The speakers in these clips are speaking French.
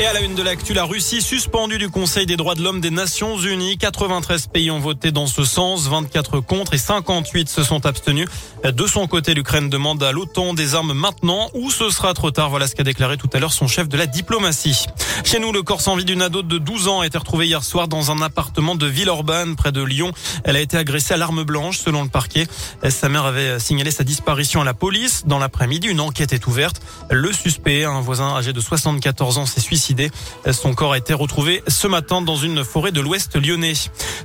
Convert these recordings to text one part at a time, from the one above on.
Et à la une de l'actu, la Russie suspendue du Conseil des droits de l'homme des Nations Unies. 93 pays ont voté dans ce sens, 24 contre et 58 se sont abstenus. De son côté, l'Ukraine demande à l'OTAN des armes maintenant ou ce sera trop tard. Voilà ce qu'a déclaré tout à l'heure son chef de la diplomatie. Chez nous, le corps sans vie d'une ado de 12 ans a été retrouvé hier soir dans un appartement de Villeurbanne, près de Lyon. Elle a été agressée à l'arme blanche, selon le parquet. Sa mère avait signalé sa disparition à la police. Dans l'après-midi, une enquête est ouverte. Le suspect, un voisin âgé de 74 ans, s'est suicidé son corps a été retrouvé ce matin dans une forêt de l'ouest lyonnais.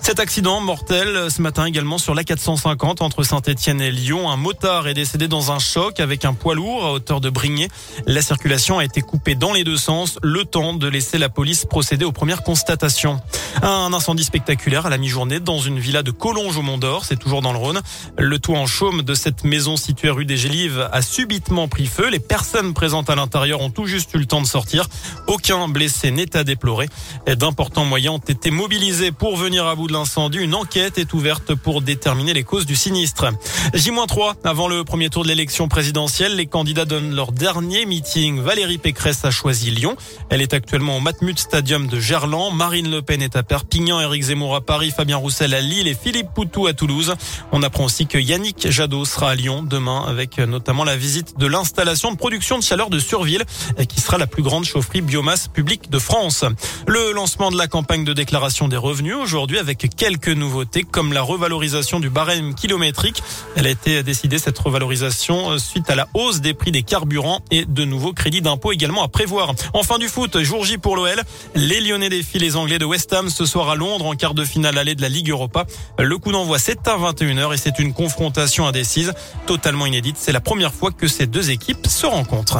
Cet accident mortel ce matin également sur la 450 entre Saint-Etienne et Lyon. Un motard est décédé dans un choc avec un poids lourd à hauteur de Brignais. La circulation a été coupée dans les deux sens, le temps de laisser la police procéder aux premières constatations. Un incendie spectaculaire à la mi-journée dans une villa de Collonges au Mont d'Or, c'est toujours dans le Rhône. Le toit en chaume de cette maison située rue des Gélives a subitement pris feu. Les personnes présentes à l'intérieur ont tout juste eu le temps de sortir. Aucun blessé n'est à déplorer. D'importants moyens ont été mobilisés pour venir à bout de l'incendie. Une enquête est ouverte pour déterminer les causes du sinistre. J-3, avant le premier tour de l'élection présidentielle, les candidats donnent leur dernier meeting. Valérie Pécresse a choisi Lyon. Elle est actuellement au Matmut Stadium de Gerland. Marine Le Pen est à Perpignan, Éric Zemmour à Paris, Fabien Roussel à Lille et Philippe Poutou à Toulouse. On apprend aussi que Yannick Jadot sera à Lyon demain avec notamment la visite de l'installation de production de chaleur de Surville qui sera la plus grande chaufferie biomasse public de France. Le lancement de la campagne de déclaration des revenus aujourd'hui avec quelques nouveautés comme la revalorisation du barème kilométrique. Elle a été décidée cette revalorisation euh, suite à la hausse des prix des carburants et de nouveaux crédits d'impôt également à prévoir. En fin du foot, jour J pour l'OL. Les Lyonnais défient les Anglais de West Ham ce soir à Londres en quart de finale allée de la Ligue Europa. Le coup d'envoi c'est à 21h et c'est une confrontation indécise totalement inédite. C'est la première fois que ces deux équipes se rencontrent.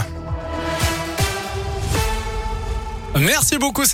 Merci beaucoup.